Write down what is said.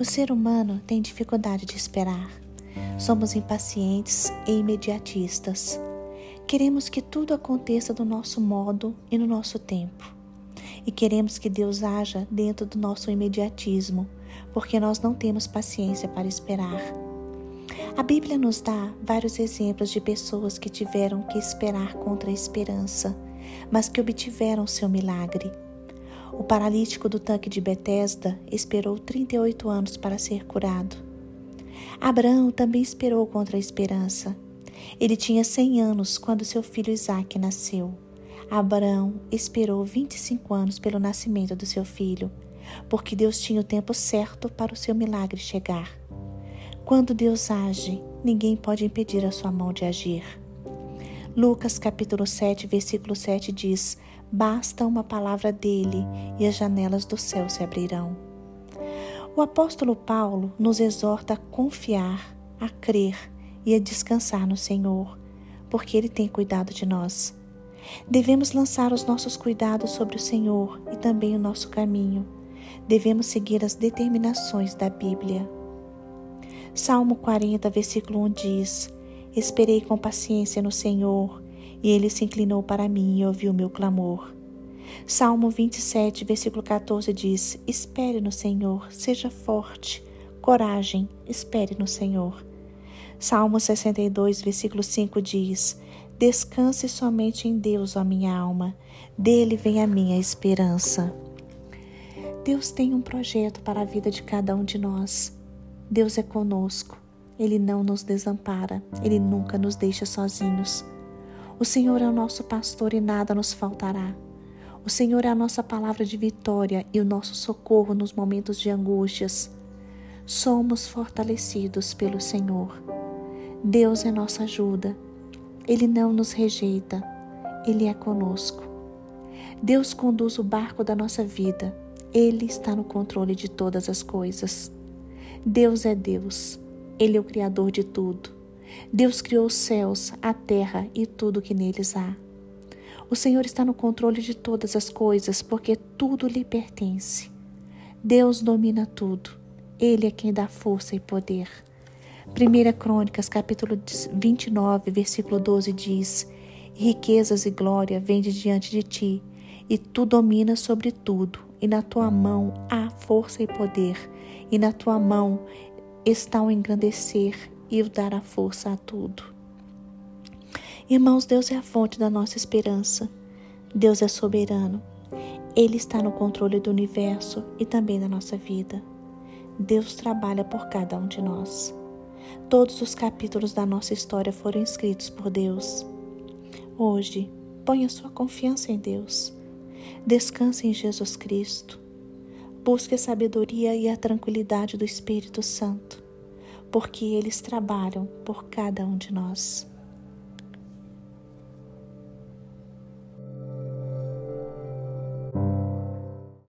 O ser humano tem dificuldade de esperar. Somos impacientes e imediatistas. Queremos que tudo aconteça do nosso modo e no nosso tempo. E queremos que Deus haja dentro do nosso imediatismo, porque nós não temos paciência para esperar. A Bíblia nos dá vários exemplos de pessoas que tiveram que esperar contra a esperança, mas que obtiveram seu milagre. O paralítico do tanque de Betesda esperou 38 anos para ser curado. Abraão também esperou contra a esperança. Ele tinha 100 anos quando seu filho Isaque nasceu. Abraão esperou 25 anos pelo nascimento do seu filho, porque Deus tinha o tempo certo para o seu milagre chegar. Quando Deus age, ninguém pode impedir a sua mão de agir. Lucas capítulo 7, versículo 7 diz: Basta uma palavra dele e as janelas do céu se abrirão. O apóstolo Paulo nos exorta a confiar, a crer e a descansar no Senhor, porque Ele tem cuidado de nós. Devemos lançar os nossos cuidados sobre o Senhor e também o nosso caminho. Devemos seguir as determinações da Bíblia. Salmo 40, versículo 1 diz: Esperei com paciência no Senhor e ele se inclinou para mim e ouviu meu clamor. Salmo 27, versículo 14 diz: Espere no Senhor, seja forte, coragem, espere no Senhor. Salmo 62, versículo 5 diz: Descanse somente em Deus, ó minha alma, dele vem a minha esperança. Deus tem um projeto para a vida de cada um de nós. Deus é conosco, Ele não nos desampara, Ele nunca nos deixa sozinhos. O Senhor é o nosso pastor e nada nos faltará. O Senhor é a nossa palavra de vitória e o nosso socorro nos momentos de angústias. Somos fortalecidos pelo Senhor. Deus é nossa ajuda. Ele não nos rejeita. Ele é conosco. Deus conduz o barco da nossa vida. Ele está no controle de todas as coisas. Deus é Deus. Ele é o Criador de tudo. Deus criou os céus, a terra e tudo que neles há. O Senhor está no controle de todas as coisas, porque tudo lhe pertence. Deus domina tudo. Ele é quem dá força e poder. 1 Crônicas, capítulo 29, versículo 12 diz: Riquezas e glória vêm de diante de ti, e tu dominas sobre tudo, e na tua mão há força e poder, e na tua mão está o engrandecer e o dar a força a tudo. Irmãos, Deus é a fonte da nossa esperança. Deus é soberano. Ele está no controle do universo e também da nossa vida. Deus trabalha por cada um de nós. Todos os capítulos da nossa história foram escritos por Deus. Hoje, ponha sua confiança em Deus. Descanse em Jesus Cristo. Busque a sabedoria e a tranquilidade do Espírito Santo porque eles trabalham por cada um de nós.